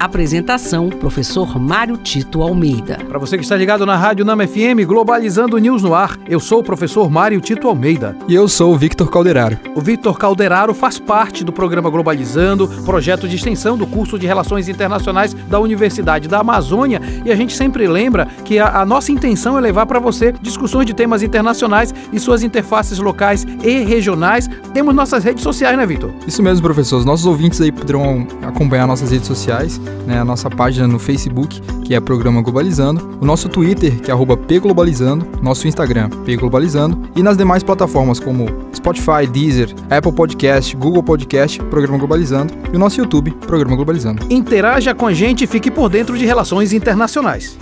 Apresentação: Professor Mário Tito Almeida. Para você que está ligado na Rádio Nama FM, Globalizando News no ar, eu sou o professor Mário Tito Almeida. E eu sou o Victor Calderaro. O Victor Calderaro faz parte do programa Globalizando, projeto de extensão do curso de Relações Internacionais da Universidade da Amazônia. E a gente sempre lembra que a, a nossa intenção é levar para você discussões de temas internacionais e suas interfaces locais e regionais. Temos nossas redes sociais, né, Victor? Isso mesmo, professor. Os nossos ouvintes aí poderão acompanhar nossas redes sociais né, a nossa página no Facebook, que é Programa Globalizando, o nosso Twitter, que é pglobalizando, nosso Instagram, pglobalizando, e nas demais plataformas como Spotify, Deezer, Apple Podcast, Google Podcast, Programa Globalizando, e o nosso YouTube, Programa Globalizando. Interaja com a gente e fique por dentro de relações internacionais.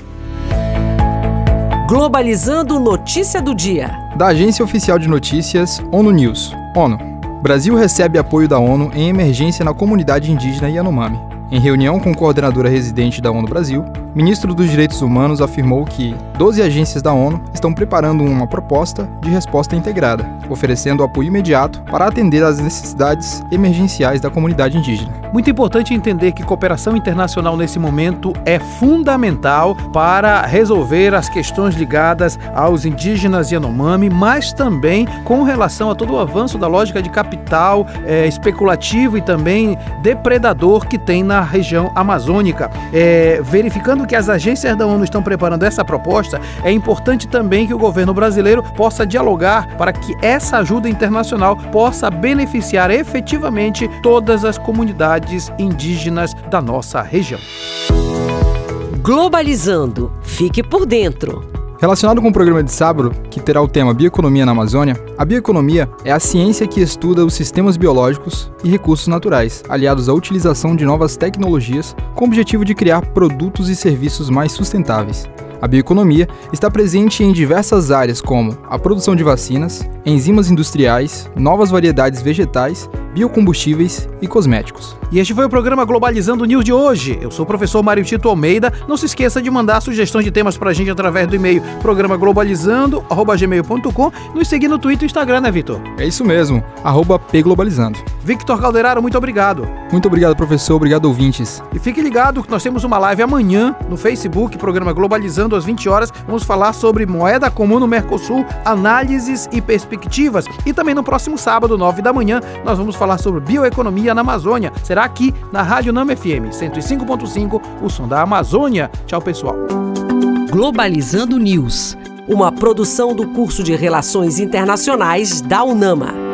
Globalizando notícia do dia. Da Agência Oficial de Notícias, ONU News. ONU. Brasil recebe apoio da ONU em emergência na comunidade indígena Yanomami. Em reunião com coordenadora residente da ONU Brasil, ministro dos Direitos Humanos afirmou que 12 agências da ONU estão preparando uma proposta de resposta integrada, oferecendo apoio imediato para atender às necessidades emergenciais da comunidade indígena. Muito importante entender que cooperação internacional nesse momento é fundamental para resolver as questões ligadas aos indígenas Yanomami, mas também com relação a todo o avanço da lógica de capital é, especulativo e também depredador que tem na região amazônica. É, verificando que as agências da ONU estão preparando essa proposta, é importante também que o governo brasileiro possa dialogar para que essa ajuda internacional possa beneficiar efetivamente todas as comunidades indígenas da nossa região. Globalizando. Fique por dentro. Relacionado com o programa de sábado, que terá o tema Bioeconomia na Amazônia, a bioeconomia é a ciência que estuda os sistemas biológicos e recursos naturais, aliados à utilização de novas tecnologias, com o objetivo de criar produtos e serviços mais sustentáveis. A bioeconomia está presente em diversas áreas como a produção de vacinas, enzimas industriais, novas variedades vegetais, biocombustíveis e cosméticos. E este foi o programa Globalizando News de hoje. Eu sou o professor Mário Tito Almeida. Não se esqueça de mandar sugestões de temas pra gente através do e-mail programa globalizando@gmail.com, nos seguir no Twitter e Instagram, né, Vitor? É isso mesmo, arroba pglobalizando. Victor Calderaro, muito obrigado. Muito obrigado, professor. Obrigado, ouvintes. E fique ligado que nós temos uma live amanhã no Facebook, programa Globalizando, às 20 horas. Vamos falar sobre moeda comum no Mercosul, análises e perspectivas. E também no próximo sábado, 9 da manhã, nós vamos falar sobre bioeconomia na Amazônia. Será aqui na Rádio Nama FM 105.5, o som da Amazônia. Tchau, pessoal. Globalizando News, uma produção do curso de Relações Internacionais da UNAMA.